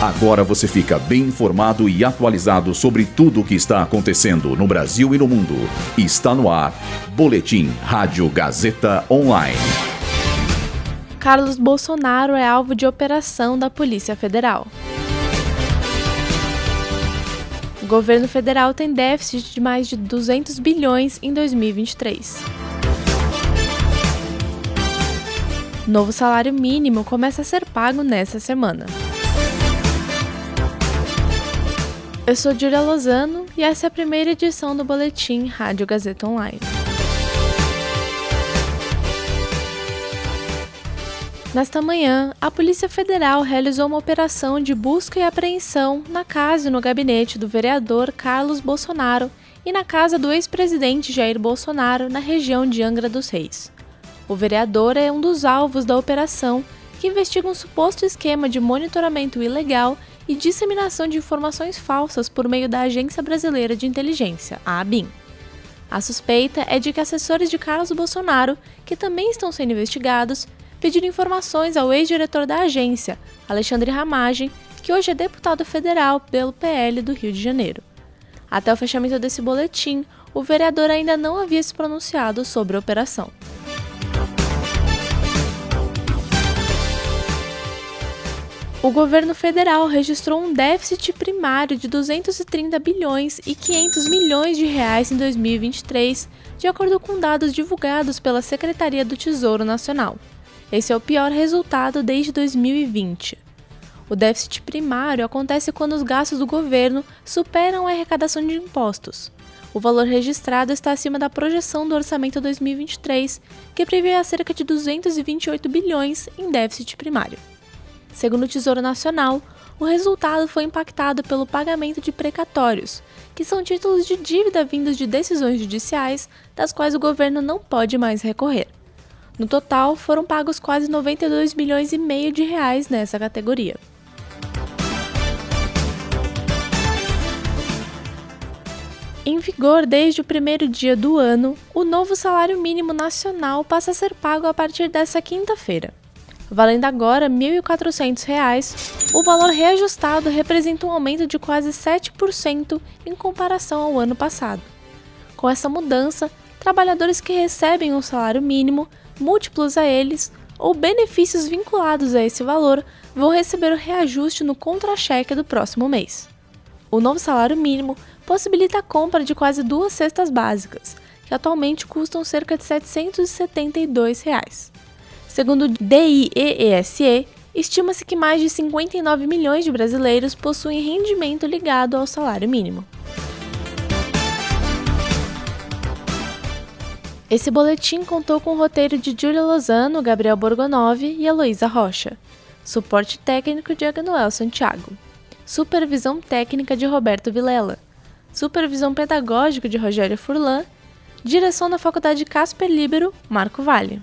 Agora você fica bem informado e atualizado sobre tudo o que está acontecendo no Brasil e no mundo. Está no ar. Boletim Rádio Gazeta Online. Carlos Bolsonaro é alvo de operação da Polícia Federal. O governo federal tem déficit de mais de 200 bilhões em 2023. Novo salário mínimo começa a ser pago nesta semana. Eu sou Julia Lozano e essa é a primeira edição do Boletim Rádio Gazeta Online. Nesta manhã, a Polícia Federal realizou uma operação de busca e apreensão na casa e no gabinete do vereador Carlos Bolsonaro e na casa do ex-presidente Jair Bolsonaro, na região de Angra dos Reis. O vereador é um dos alvos da operação que investiga um suposto esquema de monitoramento ilegal e disseminação de informações falsas por meio da Agência Brasileira de Inteligência, a ABIN. A suspeita é de que assessores de Carlos Bolsonaro, que também estão sendo investigados, pediram informações ao ex-diretor da agência, Alexandre Ramagem, que hoje é deputado federal pelo PL do Rio de Janeiro. Até o fechamento desse boletim, o vereador ainda não havia se pronunciado sobre a operação. O governo federal registrou um déficit primário de 230 bilhões e 500 milhões de reais em 2023, de acordo com dados divulgados pela Secretaria do Tesouro Nacional. Esse é o pior resultado desde 2020. O déficit primário acontece quando os gastos do governo superam a arrecadação de impostos. O valor registrado está acima da projeção do orçamento 2023, que prevê cerca de 228 bilhões em déficit primário. Segundo o Tesouro Nacional, o resultado foi impactado pelo pagamento de precatórios, que são títulos de dívida vindos de decisões judiciais das quais o governo não pode mais recorrer. No total, foram pagos quase 92 milhões e meio de reais nessa categoria. Em vigor desde o primeiro dia do ano, o novo salário mínimo nacional passa a ser pago a partir desta quinta-feira valendo agora R$ 1.400, o valor reajustado representa um aumento de quase 7% em comparação ao ano passado. Com essa mudança, trabalhadores que recebem um salário mínimo, múltiplos a eles, ou benefícios vinculados a esse valor vão receber o reajuste no contra-cheque do próximo mês. O novo salário mínimo possibilita a compra de quase duas cestas básicas, que atualmente custam cerca de 772 reais. Segundo o DIEESE, estima-se que mais de 59 milhões de brasileiros possuem rendimento ligado ao salário mínimo. Esse boletim contou com o roteiro de Júlia Lozano, Gabriel Borgonov e Heloísa Rocha. Suporte técnico de Agnoel Santiago. Supervisão técnica de Roberto Vilela. Supervisão pedagógica de Rogério Furlan. Direção da Faculdade Casper Libero, Marco Vale.